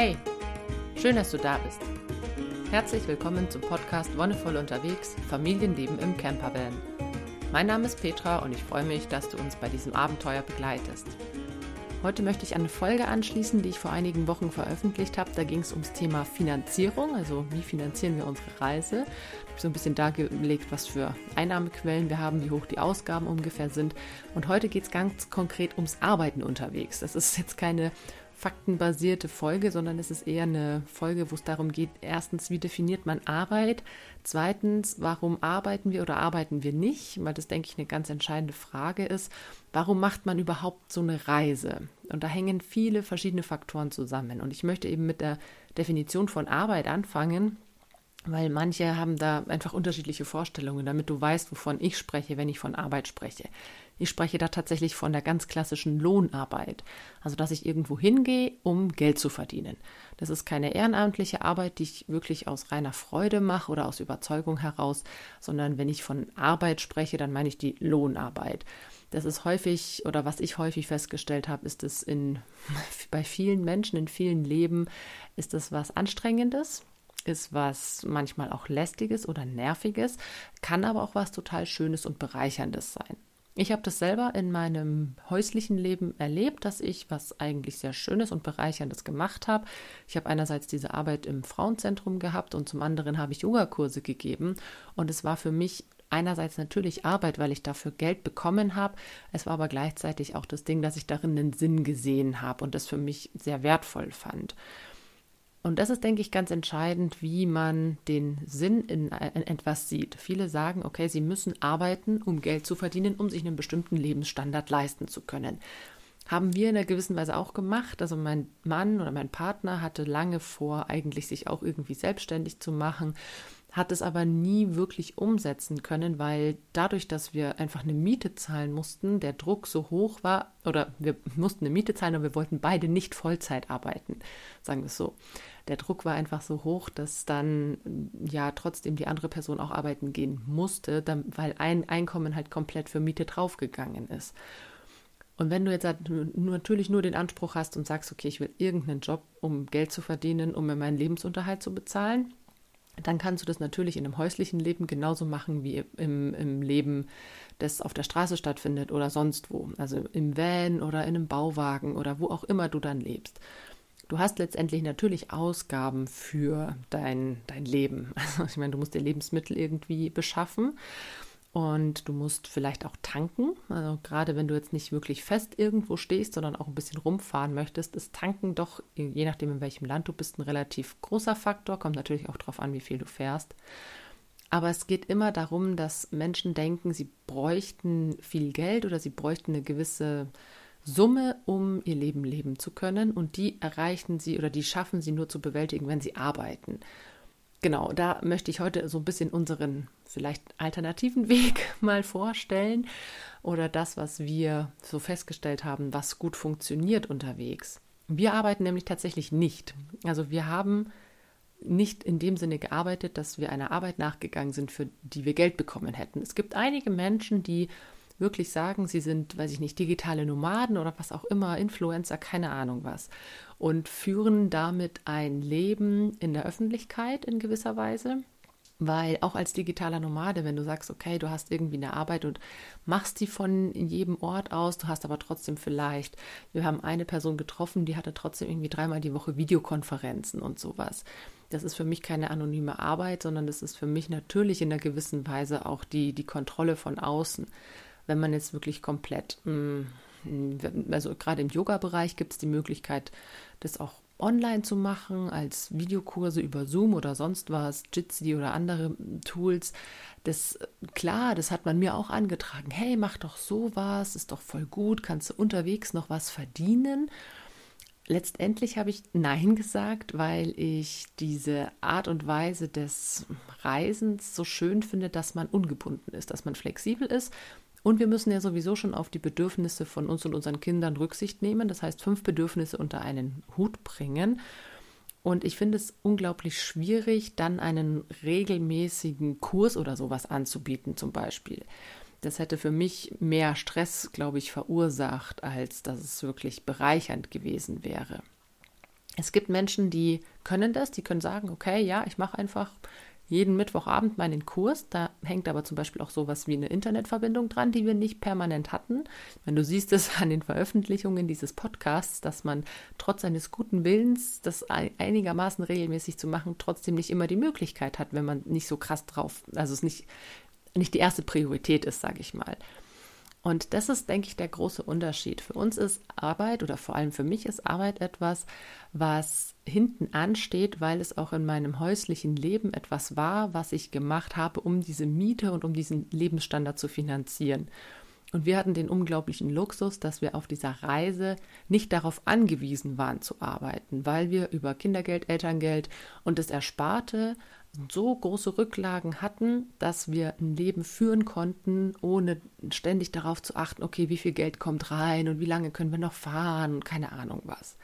Hey, schön, dass du da bist. Herzlich willkommen zum Podcast Wonnevoll unterwegs, Familienleben im Campervan. Mein Name ist Petra und ich freue mich, dass du uns bei diesem Abenteuer begleitest. Heute möchte ich eine Folge anschließen, die ich vor einigen Wochen veröffentlicht habe. Da ging es ums Thema Finanzierung, also wie finanzieren wir unsere Reise. Ich habe so ein bisschen dargelegt, was für Einnahmequellen wir haben, wie hoch die Ausgaben ungefähr sind. Und heute geht es ganz konkret ums Arbeiten unterwegs. Das ist jetzt keine faktenbasierte Folge, sondern es ist eher eine Folge, wo es darum geht, erstens, wie definiert man Arbeit? Zweitens, warum arbeiten wir oder arbeiten wir nicht? Weil das, denke ich, eine ganz entscheidende Frage ist. Warum macht man überhaupt so eine Reise? Und da hängen viele verschiedene Faktoren zusammen. Und ich möchte eben mit der Definition von Arbeit anfangen, weil manche haben da einfach unterschiedliche Vorstellungen, damit du weißt, wovon ich spreche, wenn ich von Arbeit spreche. Ich spreche da tatsächlich von der ganz klassischen Lohnarbeit. Also, dass ich irgendwo hingehe, um Geld zu verdienen. Das ist keine ehrenamtliche Arbeit, die ich wirklich aus reiner Freude mache oder aus Überzeugung heraus, sondern wenn ich von Arbeit spreche, dann meine ich die Lohnarbeit. Das ist häufig, oder was ich häufig festgestellt habe, ist es in, bei vielen Menschen, in vielen Leben, ist es was Anstrengendes, ist was manchmal auch lästiges oder nerviges, kann aber auch was total Schönes und bereicherndes sein. Ich habe das selber in meinem häuslichen Leben erlebt, dass ich was eigentlich sehr Schönes und Bereicherndes gemacht habe. Ich habe einerseits diese Arbeit im Frauenzentrum gehabt und zum anderen habe ich Yogakurse gegeben. Und es war für mich einerseits natürlich Arbeit, weil ich dafür Geld bekommen habe. Es war aber gleichzeitig auch das Ding, dass ich darin einen Sinn gesehen habe und das für mich sehr wertvoll fand. Und das ist, denke ich, ganz entscheidend, wie man den Sinn in, in, etwas sieht. Viele sagen, okay, sie müssen arbeiten, um Geld zu verdienen, um sich einen bestimmten Lebensstandard leisten zu können. Haben wir in einer gewissen Weise auch gemacht. Also mein Mann oder mein Partner hatte lange vor, eigentlich sich auch irgendwie selbstständig zu machen hat es aber nie wirklich umsetzen können, weil dadurch, dass wir einfach eine Miete zahlen mussten, der Druck so hoch war, oder wir mussten eine Miete zahlen und wir wollten beide nicht Vollzeit arbeiten, sagen wir es so. Der Druck war einfach so hoch, dass dann ja trotzdem die andere Person auch arbeiten gehen musste, dann, weil ein Einkommen halt komplett für Miete draufgegangen ist. Und wenn du jetzt halt natürlich nur den Anspruch hast und sagst, okay, ich will irgendeinen Job, um Geld zu verdienen, um mir meinen Lebensunterhalt zu bezahlen, dann kannst du das natürlich in einem häuslichen Leben genauso machen wie im, im Leben, das auf der Straße stattfindet oder sonst wo. Also im Van oder in einem Bauwagen oder wo auch immer du dann lebst. Du hast letztendlich natürlich Ausgaben für dein, dein Leben. Also ich meine, du musst dir Lebensmittel irgendwie beschaffen und du musst vielleicht auch tanken. Also gerade wenn du jetzt nicht wirklich fest irgendwo stehst, sondern auch ein bisschen rumfahren möchtest, ist Tanken doch, je nachdem in welchem Land du bist, ein relativ großer Faktor. Kommt natürlich auch darauf an, wie viel du fährst. Aber es geht immer darum, dass Menschen denken, sie bräuchten viel Geld oder sie bräuchten eine gewisse Summe, um ihr Leben leben zu können. Und die erreichen sie oder die schaffen sie nur zu bewältigen, wenn sie arbeiten genau, da möchte ich heute so ein bisschen unseren vielleicht alternativen Weg mal vorstellen oder das, was wir so festgestellt haben, was gut funktioniert unterwegs. Wir arbeiten nämlich tatsächlich nicht. Also wir haben nicht in dem Sinne gearbeitet, dass wir einer Arbeit nachgegangen sind, für die wir Geld bekommen hätten. Es gibt einige Menschen, die wirklich sagen, sie sind, weiß ich nicht, digitale Nomaden oder was auch immer, Influencer, keine Ahnung was. Und führen damit ein Leben in der Öffentlichkeit in gewisser Weise. Weil auch als digitaler Nomade, wenn du sagst, okay, du hast irgendwie eine Arbeit und machst die von jedem Ort aus, du hast aber trotzdem vielleicht, wir haben eine Person getroffen, die hatte trotzdem irgendwie dreimal die Woche Videokonferenzen und sowas. Das ist für mich keine anonyme Arbeit, sondern das ist für mich natürlich in einer gewissen Weise auch die, die Kontrolle von außen wenn man jetzt wirklich komplett, mm, also gerade im Yoga-Bereich gibt es die Möglichkeit, das auch online zu machen, als Videokurse über Zoom oder sonst was, Jitsi oder andere Tools. Das, klar, das hat man mir auch angetragen. Hey, mach doch sowas, ist doch voll gut, kannst du unterwegs noch was verdienen? Letztendlich habe ich Nein gesagt, weil ich diese Art und Weise des Reisens so schön finde, dass man ungebunden ist, dass man flexibel ist und wir müssen ja sowieso schon auf die Bedürfnisse von uns und unseren Kindern Rücksicht nehmen. Das heißt, fünf Bedürfnisse unter einen Hut bringen. Und ich finde es unglaublich schwierig, dann einen regelmäßigen Kurs oder sowas anzubieten, zum Beispiel. Das hätte für mich mehr Stress, glaube ich, verursacht, als dass es wirklich bereichernd gewesen wäre. Es gibt Menschen, die können das, die können sagen, okay, ja, ich mache einfach jeden Mittwochabend meinen Kurs. Da hängt aber zum Beispiel auch sowas wie eine Internetverbindung dran, die wir nicht permanent hatten. Wenn du siehst es an den Veröffentlichungen dieses Podcasts, dass man trotz seines guten Willens, das einigermaßen regelmäßig zu machen, trotzdem nicht immer die Möglichkeit hat, wenn man nicht so krass drauf, also es nicht, nicht die erste Priorität ist, sage ich mal. Und das ist, denke ich, der große Unterschied. Für uns ist Arbeit oder vor allem für mich ist Arbeit etwas, was hinten ansteht, weil es auch in meinem häuslichen Leben etwas war, was ich gemacht habe, um diese Miete und um diesen Lebensstandard zu finanzieren. Und wir hatten den unglaublichen Luxus, dass wir auf dieser Reise nicht darauf angewiesen waren zu arbeiten, weil wir über Kindergeld, Elterngeld und das Ersparte so große Rücklagen hatten, dass wir ein Leben führen konnten, ohne ständig darauf zu achten, okay, wie viel Geld kommt rein und wie lange können wir noch fahren und keine Ahnung was.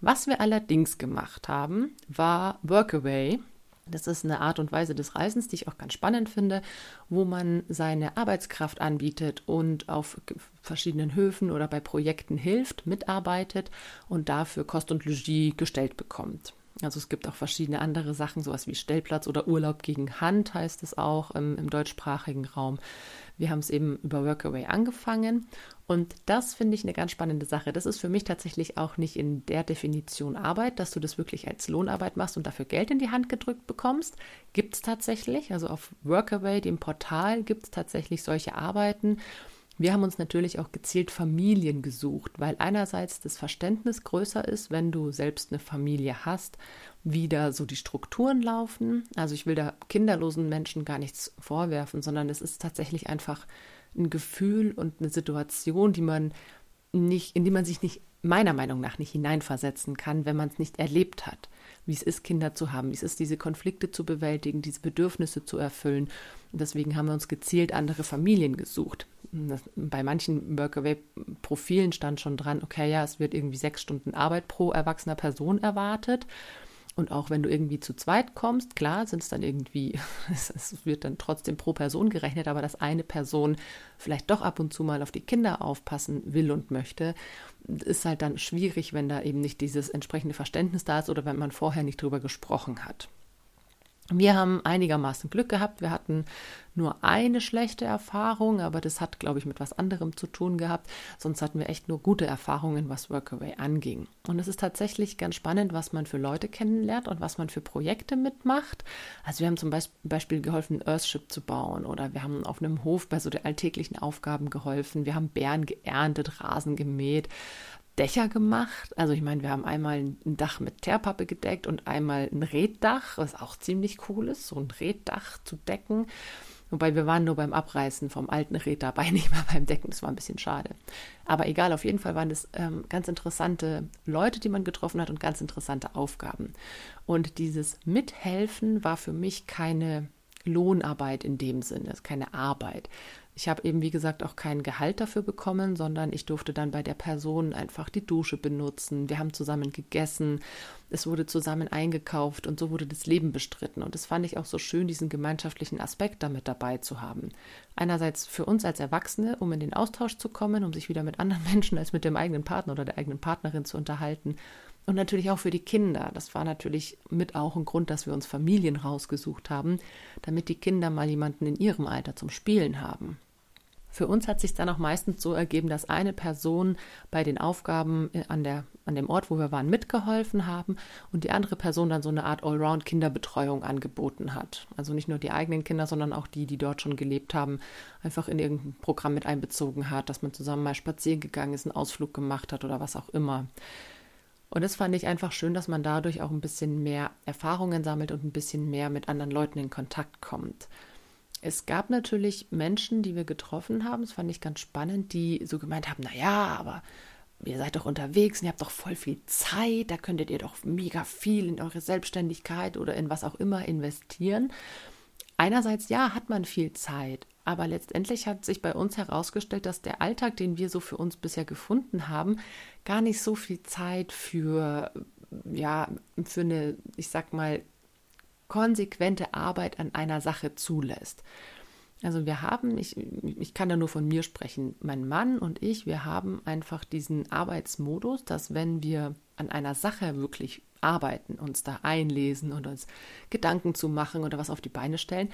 Was wir allerdings gemacht haben, war Workaway. Das ist eine Art und Weise des Reisens, die ich auch ganz spannend finde, wo man seine Arbeitskraft anbietet und auf verschiedenen Höfen oder bei Projekten hilft, mitarbeitet und dafür Kost und Logis gestellt bekommt. Also es gibt auch verschiedene andere Sachen, sowas wie Stellplatz oder Urlaub gegen Hand heißt es auch im, im deutschsprachigen Raum. Wir haben es eben über Workaway angefangen und das finde ich eine ganz spannende Sache. Das ist für mich tatsächlich auch nicht in der Definition Arbeit, dass du das wirklich als Lohnarbeit machst und dafür Geld in die Hand gedrückt bekommst. Gibt es tatsächlich, also auf Workaway, dem Portal, gibt es tatsächlich solche Arbeiten. Wir haben uns natürlich auch gezielt Familien gesucht, weil einerseits das Verständnis größer ist, wenn du selbst eine Familie hast, wie da so die Strukturen laufen. Also ich will da kinderlosen Menschen gar nichts vorwerfen, sondern es ist tatsächlich einfach ein Gefühl und eine Situation, die man nicht, in die man sich nicht meiner Meinung nach nicht hineinversetzen kann, wenn man es nicht erlebt hat, wie es ist, Kinder zu haben, wie es ist, diese Konflikte zu bewältigen, diese Bedürfnisse zu erfüllen. Und deswegen haben wir uns gezielt andere Familien gesucht. Bei manchen Workaway-Profilen stand schon dran, okay, ja, es wird irgendwie sechs Stunden Arbeit pro erwachsener Person erwartet. Und auch wenn du irgendwie zu zweit kommst, klar, sind es dann irgendwie, es, wird dann trotzdem pro Person gerechnet, aber dass eine Person vielleicht doch ab und zu mal auf die Kinder aufpassen will und möchte, ist halt dann schwierig, wenn da eben nicht dieses entsprechende Verständnis da ist oder wenn man vorher nicht drüber gesprochen hat. Wir haben einigermaßen Glück gehabt. Wir hatten nur eine schlechte Erfahrung, aber das hat, glaube ich, mit was anderem zu tun gehabt. Sonst hatten wir echt nur gute Erfahrungen, was Workaway anging. Und es ist tatsächlich ganz spannend, was man für Leute kennenlernt und was man für Projekte mitmacht. Also wir haben zum Beispiel geholfen, Earthship zu bauen oder wir haben auf einem Hof bei so den alltäglichen Aufgaben geholfen. Wir haben Bären geerntet, Rasen gemäht. Dächer gemacht. Also ich meine, wir haben einmal ein Dach mit Teerpappe gedeckt und einmal ein Reddach, was auch ziemlich cool ist, so ein Reddach zu decken. Wobei wir waren nur beim Abreißen vom alten Red dabei, nicht mal beim Decken. Das war ein bisschen schade. Aber egal, auf jeden Fall waren es ähm, ganz interessante Leute, die man getroffen hat und ganz interessante Aufgaben. Und dieses Mithelfen war für mich keine Lohnarbeit in dem Sinne, keine Arbeit, ich habe eben, wie gesagt, auch kein Gehalt dafür bekommen, sondern ich durfte dann bei der Person einfach die Dusche benutzen. Wir haben zusammen gegessen, es wurde zusammen eingekauft und so wurde das Leben bestritten. Und das fand ich auch so schön, diesen gemeinschaftlichen Aspekt damit dabei zu haben. Einerseits für uns als Erwachsene, um in den Austausch zu kommen, um sich wieder mit anderen Menschen als mit dem eigenen Partner oder der eigenen Partnerin zu unterhalten. Und natürlich auch für die Kinder. Das war natürlich mit auch ein Grund, dass wir uns Familien rausgesucht haben, damit die Kinder mal jemanden in ihrem Alter zum Spielen haben. Für uns hat sich dann auch meistens so ergeben, dass eine Person bei den Aufgaben äh, an, der, an dem Ort, wo wir waren, mitgeholfen haben und die andere Person dann so eine Art Allround-Kinderbetreuung angeboten hat. Also nicht nur die eigenen Kinder, sondern auch die, die dort schon gelebt haben, einfach in irgendein Programm mit einbezogen hat, dass man zusammen mal spazieren gegangen ist, einen Ausflug gemacht hat oder was auch immer. Und das fand ich einfach schön, dass man dadurch auch ein bisschen mehr Erfahrungen sammelt und ein bisschen mehr mit anderen Leuten in Kontakt kommt. Es gab natürlich Menschen, die wir getroffen haben, das fand ich ganz spannend, die so gemeint haben, naja, aber ihr seid doch unterwegs und ihr habt doch voll viel Zeit, da könntet ihr doch mega viel in eure Selbstständigkeit oder in was auch immer investieren. Einerseits ja, hat man viel Zeit, aber letztendlich hat sich bei uns herausgestellt, dass der Alltag, den wir so für uns bisher gefunden haben, gar nicht so viel Zeit für ja, für eine, ich sag mal, konsequente Arbeit an einer Sache zulässt. Also wir haben, ich, ich kann da nur von mir sprechen, mein Mann und ich, wir haben einfach diesen Arbeitsmodus, dass wenn wir an einer Sache wirklich arbeiten, uns da einlesen und uns Gedanken zu machen oder was auf die Beine stellen.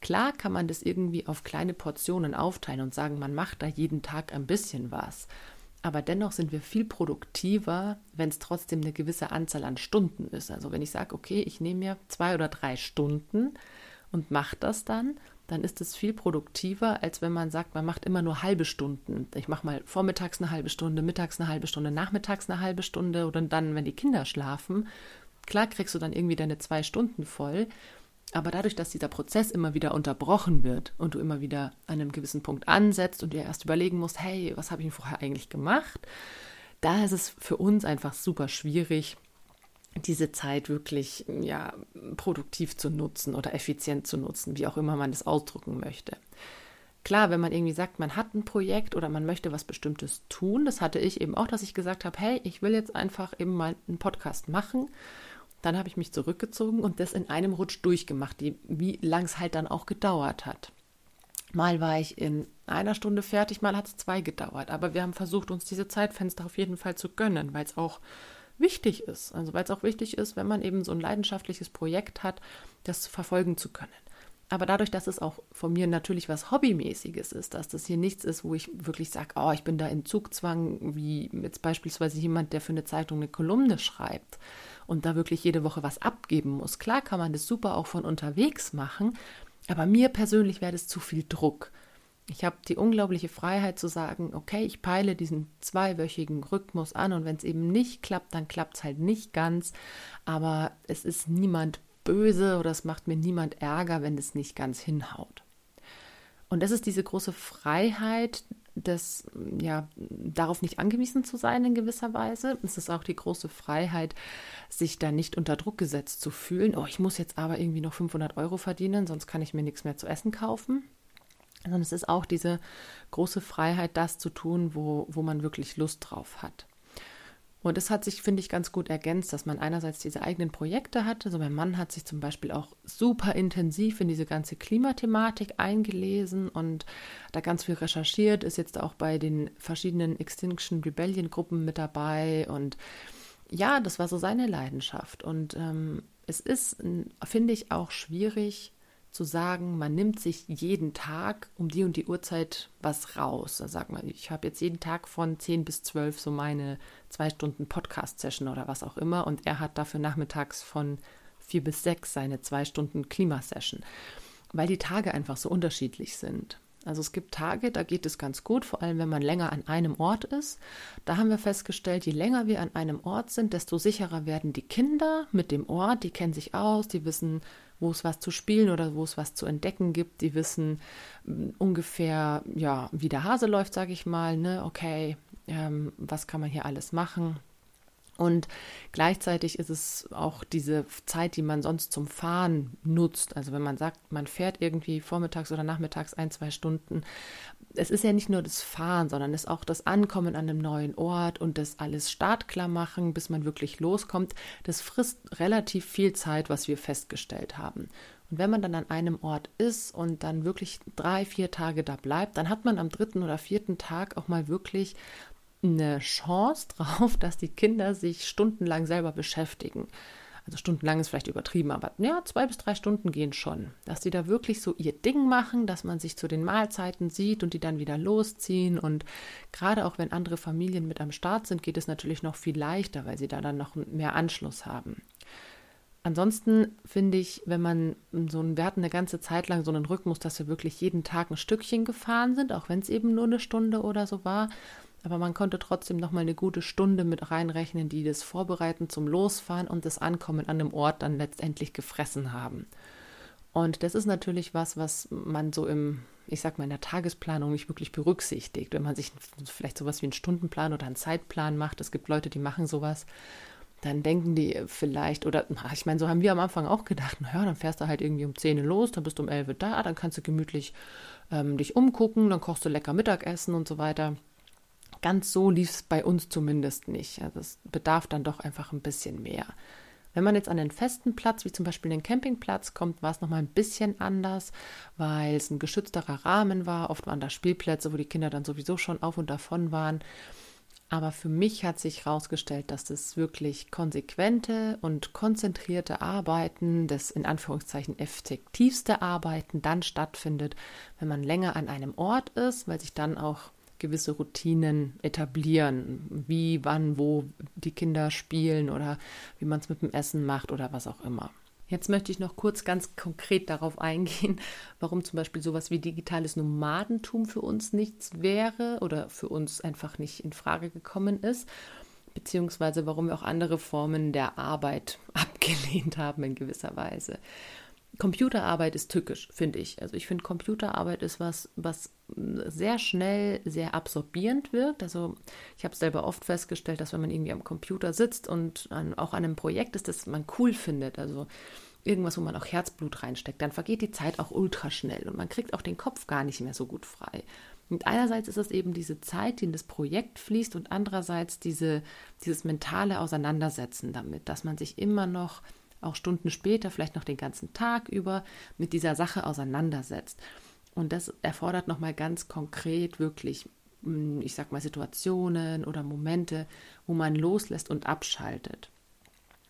Klar kann man das irgendwie auf kleine Portionen aufteilen und sagen, man macht da jeden Tag ein bisschen was. Aber dennoch sind wir viel produktiver, wenn es trotzdem eine gewisse Anzahl an Stunden ist. Also wenn ich sage, okay, ich nehme mir zwei oder drei Stunden und mache das dann, dann ist es viel produktiver, als wenn man sagt, man macht immer nur halbe Stunden. Ich mache mal vormittags eine halbe Stunde, mittags eine halbe Stunde, nachmittags eine halbe Stunde oder dann, wenn die Kinder schlafen. Klar kriegst du dann irgendwie deine zwei Stunden voll, aber dadurch, dass dieser Prozess immer wieder unterbrochen wird und du immer wieder an einem gewissen Punkt ansetzt und dir erst überlegen musst, hey, was habe ich denn vorher eigentlich gemacht, da ist es für uns einfach super schwierig, diese Zeit wirklich ja, produktiv zu nutzen oder effizient zu nutzen, wie auch immer man das ausdrücken möchte. Klar, wenn man irgendwie sagt, man hat ein Projekt oder man möchte was Bestimmtes tun, das hatte ich eben auch, dass ich gesagt habe, hey, ich will jetzt einfach eben mal einen Podcast machen. Dann habe ich mich zurückgezogen und das in einem Rutsch durchgemacht, wie lang es halt dann auch gedauert hat. Mal war ich in einer Stunde fertig, mal hat es zwei gedauert. Aber wir haben versucht, uns diese Zeitfenster auf jeden Fall zu gönnen, weil es auch wichtig ist. Also weil es auch wichtig ist, wenn man eben so ein leidenschaftliches Projekt hat, das verfolgen zu können. Aber dadurch, dass es auch von mir natürlich was Hobbymäßiges ist, dass das hier nichts ist, wo ich wirklich sage, oh, ich bin da in Zugzwang, wie jetzt beispielsweise jemand, der für eine Zeitung eine Kolumne schreibt und da wirklich jede Woche was abgeben muss. Klar kann man das super auch von unterwegs machen, aber mir persönlich wäre das zu viel Druck. Ich habe die unglaubliche Freiheit zu sagen, okay, ich peile diesen zweiwöchigen Rhythmus an und wenn es eben nicht klappt, dann klappt es halt nicht ganz. Aber es ist niemand böse oder es macht mir niemand Ärger, wenn es nicht ganz hinhaut. Und das ist diese große Freiheit, das, ja, darauf nicht angewiesen zu sein in gewisser Weise. Es ist auch die große Freiheit, sich da nicht unter Druck gesetzt zu fühlen. Oh, ich muss jetzt aber irgendwie noch 500 Euro verdienen, sonst kann ich mir nichts mehr zu essen kaufen sondern es ist auch diese große Freiheit, das zu tun, wo, wo man wirklich Lust drauf hat. Und es hat sich, finde ich, ganz gut ergänzt, dass man einerseits diese eigenen Projekte hatte. Also mein Mann hat sich zum Beispiel auch super intensiv in diese ganze Klimathematik eingelesen und da ganz viel recherchiert, ist jetzt auch bei den verschiedenen Extinction Rebellion Gruppen mit dabei. Und ja, das war so seine Leidenschaft. Und ähm, es ist, finde ich, auch schwierig, zu sagen, man nimmt sich jeden Tag um die und die Uhrzeit was raus. Da sagt man, ich habe jetzt jeden Tag von 10 bis 12 so meine zwei Stunden Podcast-Session oder was auch immer und er hat dafür nachmittags von 4 bis 6 seine zwei Stunden Klimasession, weil die Tage einfach so unterschiedlich sind. Also es gibt Tage, da geht es ganz gut, vor allem wenn man länger an einem Ort ist. Da haben wir festgestellt, je länger wir an einem Ort sind, desto sicherer werden die Kinder mit dem Ort. Die kennen sich aus, die wissen, wo es was zu spielen oder wo es was zu entdecken gibt. Die wissen mm, ungefähr, ja, wie der Hase läuft, sage ich mal. Ne? Okay, ähm, was kann man hier alles machen? Und gleichzeitig ist es auch diese Zeit, die man sonst zum Fahren nutzt. Also wenn man sagt, man fährt irgendwie vormittags oder nachmittags ein, zwei Stunden. Es ist ja nicht nur das Fahren, sondern es ist auch das Ankommen an einem neuen Ort und das alles startklar machen, bis man wirklich loskommt. Das frisst relativ viel Zeit, was wir festgestellt haben. Und wenn man dann an einem Ort ist und dann wirklich drei, vier Tage da bleibt, dann hat man am dritten oder vierten Tag auch mal wirklich eine Chance drauf, dass die Kinder sich stundenlang selber beschäftigen. Also stundenlang ist vielleicht übertrieben, aber ja, zwei bis drei Stunden gehen schon. Dass die da wirklich so ihr Ding machen, dass man sich zu den Mahlzeiten sieht und die dann wieder losziehen. Und gerade auch wenn andere Familien mit am Start sind, geht es natürlich noch viel leichter, weil sie da dann noch mehr Anschluss haben. Ansonsten finde ich, wenn man so ein, wir hatten eine ganze Zeit lang so einen Rhythmus, dass wir wirklich jeden Tag ein Stückchen gefahren sind, auch wenn es eben nur eine Stunde oder so war aber man konnte trotzdem noch mal eine gute Stunde mit reinrechnen, die das Vorbereiten zum Losfahren und das Ankommen an dem Ort dann letztendlich gefressen haben. Und das ist natürlich was, was man so im, ich sag mal, in der Tagesplanung nicht wirklich berücksichtigt. Wenn man sich vielleicht sowas wie einen Stundenplan oder einen Zeitplan macht, es gibt Leute, die machen sowas, dann denken die vielleicht, oder ich meine, so haben wir am Anfang auch gedacht, naja, dann fährst du halt irgendwie um 10 Uhr los, dann bist du um 11 Uhr da, dann kannst du gemütlich ähm, dich umgucken, dann kochst du lecker Mittagessen und so weiter ganz so lief es bei uns zumindest nicht. Also es bedarf dann doch einfach ein bisschen mehr. Wenn man jetzt an den festen Platz, wie zum Beispiel den Campingplatz, kommt, war es nochmal ein bisschen anders, weil es ein geschützterer Rahmen war. Oft waren da Spielplätze, wo die Kinder dann sowieso schon auf und davon waren. Aber für mich hat sich herausgestellt, dass das wirklich konsequente und konzentrierte Arbeiten, das in Anführungszeichen effektivste Arbeiten dann stattfindet, wenn man länger an einem Ort ist, weil sich dann auch gewisse Routinen etablieren, wie, wann, wo die Kinder spielen oder wie man es mit dem Essen macht oder was auch immer. Jetzt möchte ich noch kurz ganz konkret darauf eingehen, warum zum Beispiel sowas wie digitales Nomadentum für uns nichts wäre oder für uns einfach nicht in Frage gekommen ist, beziehungsweise warum wir auch andere Formen der Arbeit abgelehnt haben in gewisser Weise. Computerarbeit ist tückisch, finde ich. Also ich finde, Computerarbeit ist was, was sehr schnell sehr absorbierend wirkt. Also ich habe selber oft festgestellt, dass wenn man irgendwie am Computer sitzt und an, auch an einem Projekt ist, das man cool findet, also irgendwas, wo man auch Herzblut reinsteckt, dann vergeht die Zeit auch ultra schnell und man kriegt auch den Kopf gar nicht mehr so gut frei. Und einerseits ist es eben diese Zeit, die in das Projekt fließt und andererseits diese, dieses mentale Auseinandersetzen damit, dass man sich immer noch auch Stunden später, vielleicht noch den ganzen Tag über mit dieser Sache auseinandersetzt. Und das erfordert nochmal ganz konkret wirklich, hm, ich sag mal, Situationen oder Momente, wo man loslässt und abschaltet.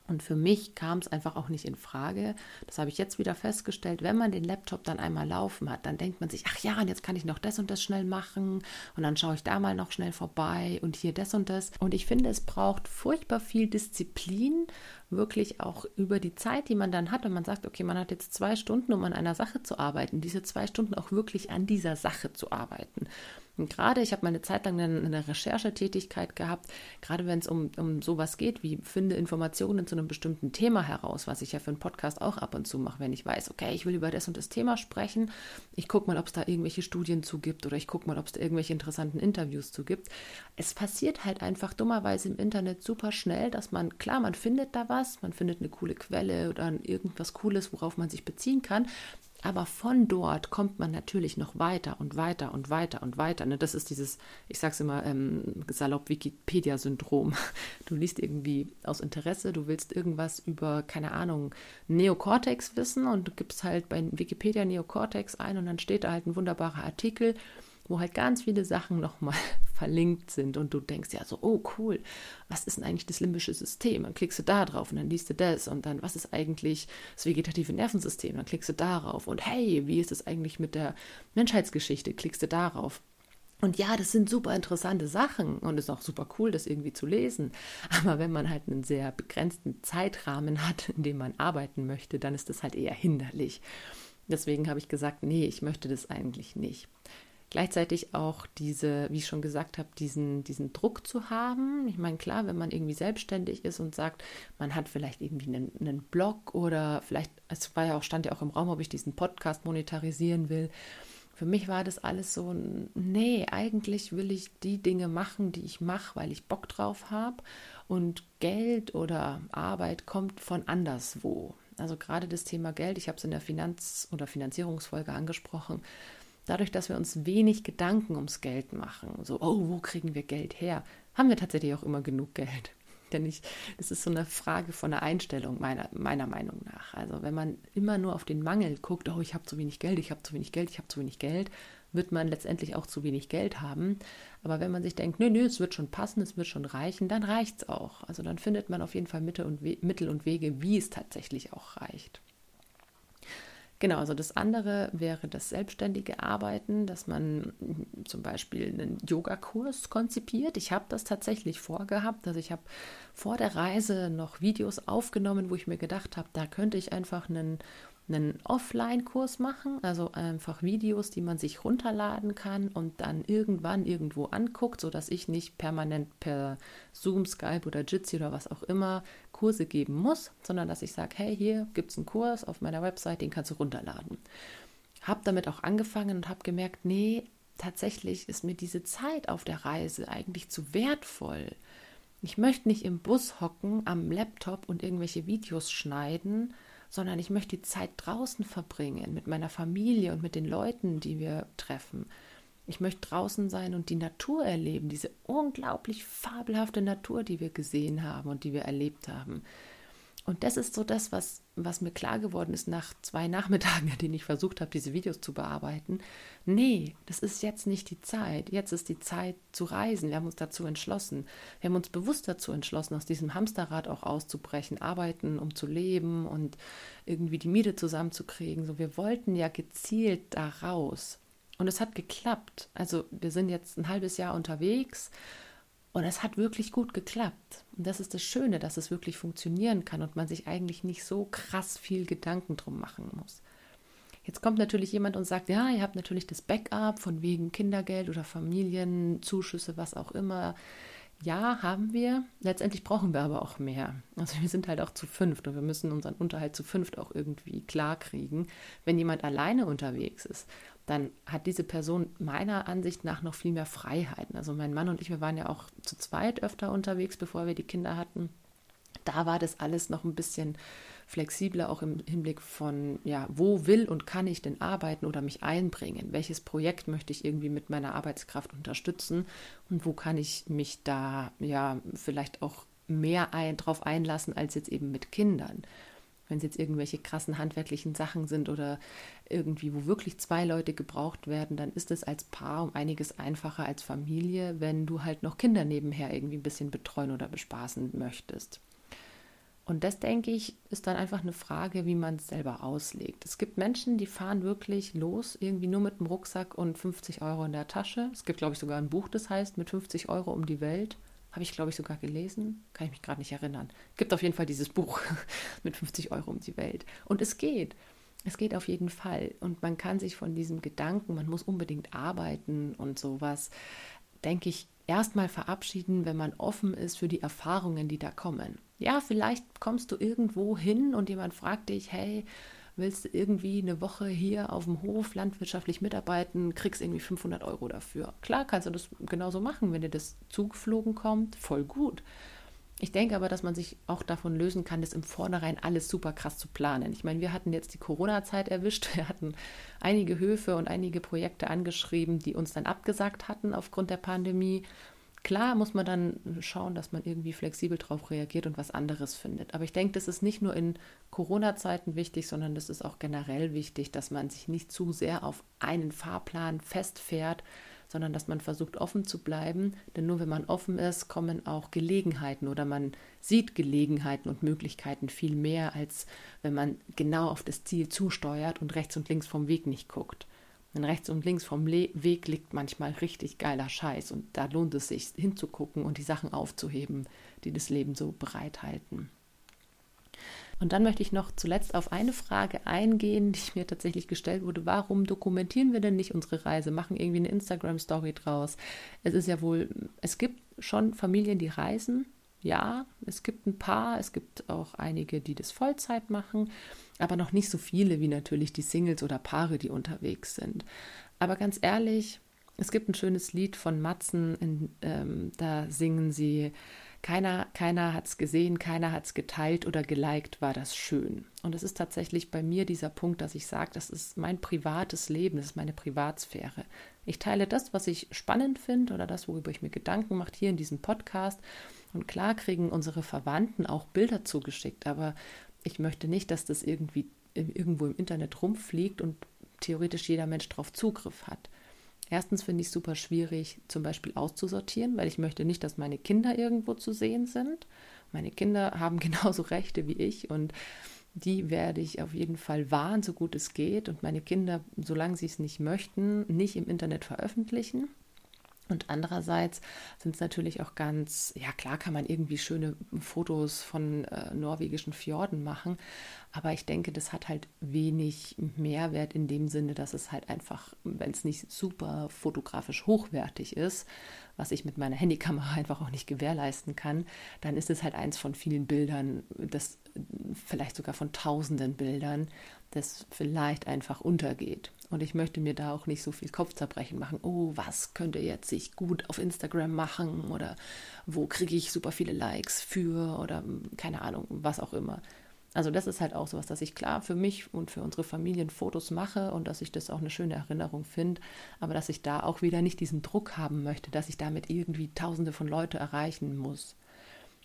Und für mich kam es einfach auch nicht in Frage. Das habe ich jetzt wieder festgestellt. Wenn man den Laptop dann einmal laufen hat, dann denkt man sich, ach ja, und jetzt kann ich noch das und das schnell machen. Und dann schaue ich da mal noch schnell vorbei und hier das und das. Und ich finde, es braucht furchtbar viel Disziplin, wirklich auch über die Zeit, die man dann hat. Und man sagt, okay, man hat jetzt zwei Stunden, um an einer Sache zu arbeiten. Diese zwei Stunden auch wirklich an dieser Sache zu arbeiten. Und gerade, ich habe mal eine Zeit lang eine, eine Recherchetätigkeit gehabt, gerade wenn es um, um sowas geht, wie finde Informationen zu einem bestimmten Thema heraus, was ich ja für einen Podcast auch ab und zu mache, wenn ich weiß, okay, ich will über das und das Thema sprechen. Ich gucke mal, ob es da irgendwelche Studien zu gibt oder ich gucke mal, ob es da irgendwelche interessanten Interviews zu gibt. Es passiert halt einfach dummerweise im Internet super schnell, dass man, klar, man findet da was, man findet eine coole Quelle oder irgendwas Cooles, worauf man sich beziehen kann, aber von dort kommt man natürlich noch weiter und weiter und weiter und weiter. Ne? Das ist dieses, ich sage es immer, ähm, salopp Wikipedia-Syndrom. Du liest irgendwie aus Interesse, du willst irgendwas über, keine Ahnung, Neokortex wissen und du gibst halt bei Wikipedia Neokortex ein und dann steht da halt ein wunderbarer Artikel wo halt ganz viele Sachen nochmal verlinkt sind und du denkst ja so, oh cool, was ist denn eigentlich das limbische System? Dann klickst du da drauf und dann liest du das und dann, was ist eigentlich das vegetative Nervensystem? Dann klickst du darauf und hey, wie ist es eigentlich mit der Menschheitsgeschichte? Klickst du darauf. Und ja, das sind super interessante Sachen und es ist auch super cool, das irgendwie zu lesen. Aber wenn man halt einen sehr begrenzten Zeitrahmen hat, in dem man arbeiten möchte, dann ist das halt eher hinderlich. Deswegen habe ich gesagt, nee, ich möchte das eigentlich nicht gleichzeitig auch diese, wie ich schon gesagt habe, diesen, diesen Druck zu haben. Ich meine, klar, wenn man irgendwie selbstständig ist und sagt, man hat vielleicht irgendwie einen, einen Blog oder vielleicht, es war ja auch, stand ja auch im Raum, ob ich diesen Podcast monetarisieren will. Für mich war das alles so, nee, eigentlich will ich die Dinge machen, die ich mache, weil ich Bock drauf habe. Und Geld oder Arbeit kommt von anderswo. Also gerade das Thema Geld, ich habe es in der Finanz- oder Finanzierungsfolge angesprochen, dadurch, dass wir uns wenig Gedanken ums Geld machen, so, oh, wo kriegen wir Geld her, haben wir tatsächlich auch immer genug Geld. Denn ich, das ist so eine Frage von der Einstellung meiner, meiner Meinung nach. Also wenn man immer nur auf den Mangel guckt, oh, ich habe zu wenig Geld, ich habe zu wenig Geld, ich habe zu wenig Geld, wird man letztendlich auch zu wenig Geld haben. Aber wenn man sich denkt, nö, nö, es wird schon passen, es wird schon reichen, dann reicht es auch. Also dann findet man auf jeden Fall Mittel und, Mittel und Wege, wie es tatsächlich auch reicht. Genau, also das andere wäre das selbstständige Arbeiten, dass man zum Beispiel einen Yogakurs konzipiert. Ich habe das tatsächlich vorgehabt. Also ich habe vor der Reise noch Videos aufgenommen, wo ich mir gedacht habe, da könnte ich einfach einen einen Offline-Kurs machen, also einfach Videos, die man sich runterladen kann und dann irgendwann irgendwo anguckt, sodass ich nicht permanent per Zoom, Skype oder Jitsi oder was auch immer Kurse geben muss, sondern dass ich sage, hey, hier gibt es einen Kurs auf meiner Website, den kannst du runterladen. Habe damit auch angefangen und habe gemerkt, nee, tatsächlich ist mir diese Zeit auf der Reise eigentlich zu wertvoll. Ich möchte nicht im Bus hocken, am Laptop und irgendwelche Videos schneiden, sondern ich möchte die Zeit draußen verbringen mit meiner Familie und mit den Leuten, die wir treffen. Ich möchte draußen sein und die Natur erleben, diese unglaublich fabelhafte Natur, die wir gesehen haben und die wir erlebt haben. Und das ist so das, was, was mir klar geworden ist nach zwei Nachmittagen, in denen ich versucht habe, diese Videos zu bearbeiten. Nee, das ist jetzt nicht die Zeit. Jetzt ist die Zeit zu reisen. Wir haben uns dazu entschlossen. Wir haben uns bewusst dazu entschlossen, aus diesem Hamsterrad auch auszubrechen, arbeiten, um zu leben und irgendwie die Miete zusammenzukriegen. So, wir wollten ja gezielt da raus. Und es hat geklappt. Also wir sind jetzt ein halbes Jahr unterwegs und es hat wirklich gut geklappt. Und das ist das Schöne, dass es wirklich funktionieren kann und man sich eigentlich nicht so krass viel Gedanken drum machen muss. Jetzt kommt natürlich jemand und sagt, ja, ihr habt natürlich das Backup von wegen Kindergeld oder Familienzuschüsse, was auch immer. Ja, haben wir. Letztendlich brauchen wir aber auch mehr. Also wir sind halt auch zu fünft und wir müssen unseren Unterhalt zu fünft auch irgendwie klar kriegen. Wenn jemand alleine unterwegs ist, dann hat diese Person meiner Ansicht nach noch viel mehr Freiheiten. Also mein Mann und ich, wir waren ja auch zu zweit öfter unterwegs, bevor wir die Kinder hatten. Da war das alles noch ein bisschen flexibler, auch im Hinblick von, ja, wo will und kann ich denn arbeiten oder mich einbringen? Welches Projekt möchte ich irgendwie mit meiner Arbeitskraft unterstützen? Und wo kann ich mich da, ja, vielleicht auch mehr ein, drauf einlassen als jetzt eben mit Kindern? Wenn es jetzt irgendwelche krassen handwerklichen Sachen sind oder irgendwie, wo wirklich zwei Leute gebraucht werden, dann ist es als Paar um einiges einfacher als Familie, wenn du halt noch Kinder nebenher irgendwie ein bisschen betreuen oder bespaßen möchtest. Und das, denke ich, ist dann einfach eine Frage, wie man es selber auslegt. Es gibt Menschen, die fahren wirklich los, irgendwie nur mit dem Rucksack und 50 Euro in der Tasche. Es gibt, glaube ich, sogar ein Buch, das heißt, mit 50 Euro um die Welt. Habe ich, glaube ich, sogar gelesen. Kann ich mich gerade nicht erinnern. Gibt auf jeden Fall dieses Buch mit 50 Euro um die Welt. Und es geht. Es geht auf jeden Fall. Und man kann sich von diesem Gedanken, man muss unbedingt arbeiten und sowas, denke ich, erstmal verabschieden, wenn man offen ist für die Erfahrungen, die da kommen. Ja, vielleicht kommst du irgendwo hin und jemand fragt dich, hey, willst du irgendwie eine Woche hier auf dem Hof landwirtschaftlich mitarbeiten, kriegst irgendwie 500 Euro dafür. Klar kannst du das genauso machen, wenn dir das zugeflogen kommt, voll gut. Ich denke aber, dass man sich auch davon lösen kann, das im Vornherein alles super krass zu planen. Ich meine, wir hatten jetzt die Corona-Zeit erwischt. Wir hatten einige Höfe und einige Projekte angeschrieben, die uns dann abgesagt hatten aufgrund der Pandemie. Klar muss man dann schauen, dass man irgendwie flexibel darauf reagiert und was anderes findet. Aber ich denke, das ist nicht nur in Corona-Zeiten wichtig, sondern das ist auch generell wichtig, dass man sich nicht zu sehr auf einen Fahrplan festfährt, sondern dass man versucht, offen zu bleiben. Denn nur wenn man offen ist, kommen auch Gelegenheiten oder man sieht Gelegenheiten und Möglichkeiten viel mehr, als wenn man genau auf das Ziel zusteuert und rechts und links vom Weg nicht guckt. Denn rechts und links vom Le Weg liegt manchmal richtig geiler Scheiß und da lohnt es sich hinzugucken und die Sachen aufzuheben, die das Leben so bereithalten. Und dann möchte ich noch zuletzt auf eine Frage eingehen, die mir tatsächlich gestellt wurde. Warum dokumentieren wir denn nicht unsere Reise? Machen irgendwie eine Instagram-Story draus? Es ist ja wohl, es gibt schon Familien, die reisen. Ja, es gibt ein paar, es gibt auch einige, die das Vollzeit machen aber noch nicht so viele wie natürlich die Singles oder Paare, die unterwegs sind. Aber ganz ehrlich, es gibt ein schönes Lied von Matzen, in, ähm, da singen sie, keiner, keiner hat es gesehen, keiner hat es geteilt oder geliked, war das schön. Und es ist tatsächlich bei mir dieser Punkt, dass ich sage, das ist mein privates Leben, das ist meine Privatsphäre. Ich teile das, was ich spannend finde oder das, worüber ich mir Gedanken mache, hier in diesem Podcast. Und klar kriegen unsere Verwandten auch Bilder zugeschickt, aber ich möchte nicht, dass das irgendwie irgendwo im Internet rumfliegt und theoretisch jeder Mensch darauf Zugriff hat. Erstens finde ich es super schwierig, zum Beispiel auszusortieren, weil ich möchte nicht, dass meine Kinder irgendwo zu sehen sind. Meine Kinder haben genauso Rechte wie ich und die werde ich auf jeden Fall wahren, so gut es geht. Und meine Kinder, solange sie es nicht möchten, nicht im Internet veröffentlichen. Und andererseits sind es natürlich auch ganz, ja klar kann man irgendwie schöne Fotos von äh, norwegischen Fjorden machen, aber ich denke, das hat halt wenig Mehrwert in dem Sinne, dass es halt einfach, wenn es nicht super fotografisch hochwertig ist, was ich mit meiner Handykamera einfach auch nicht gewährleisten kann, dann ist es halt eins von vielen Bildern, das vielleicht sogar von tausenden Bildern, das vielleicht einfach untergeht. Und ich möchte mir da auch nicht so viel Kopfzerbrechen machen. Oh, was könnte jetzt sich gut auf Instagram machen oder wo kriege ich super viele Likes für oder keine Ahnung, was auch immer. Also das ist halt auch sowas, dass ich klar für mich und für unsere Familien Fotos mache und dass ich das auch eine schöne Erinnerung finde, aber dass ich da auch wieder nicht diesen Druck haben möchte, dass ich damit irgendwie Tausende von Leute erreichen muss.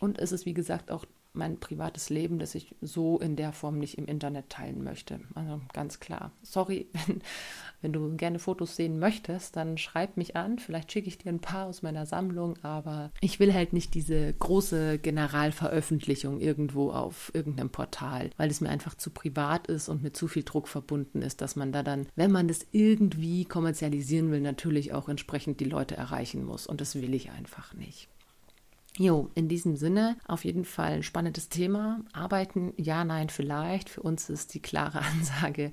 Und es ist wie gesagt auch mein privates Leben, das ich so in der Form nicht im Internet teilen möchte. Also ganz klar. Sorry, wenn, wenn du gerne Fotos sehen möchtest, dann schreib mich an. Vielleicht schicke ich dir ein paar aus meiner Sammlung, aber ich will halt nicht diese große Generalveröffentlichung irgendwo auf irgendeinem Portal, weil es mir einfach zu privat ist und mit zu viel Druck verbunden ist, dass man da dann, wenn man das irgendwie kommerzialisieren will, natürlich auch entsprechend die Leute erreichen muss. Und das will ich einfach nicht. Jo, in diesem Sinne auf jeden Fall ein spannendes Thema. Arbeiten, ja, nein, vielleicht. Für uns ist die klare Ansage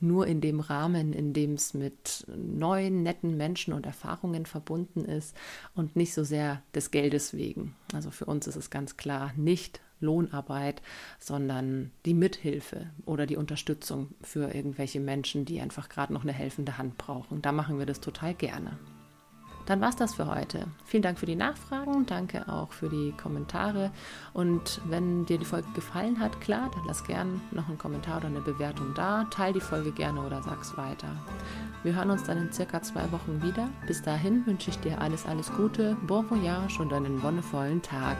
nur in dem Rahmen, in dem es mit neuen, netten Menschen und Erfahrungen verbunden ist und nicht so sehr des Geldes wegen. Also für uns ist es ganz klar nicht Lohnarbeit, sondern die Mithilfe oder die Unterstützung für irgendwelche Menschen, die einfach gerade noch eine helfende Hand brauchen. Da machen wir das total gerne. Dann war es das für heute. Vielen Dank für die Nachfragen, danke auch für die Kommentare. Und wenn dir die Folge gefallen hat, klar, dann lass gern noch einen Kommentar oder eine Bewertung da. Teil die Folge gerne oder sag's weiter. Wir hören uns dann in circa zwei Wochen wieder. Bis dahin wünsche ich dir alles, alles Gute, bon voyage und einen wonnevollen Tag.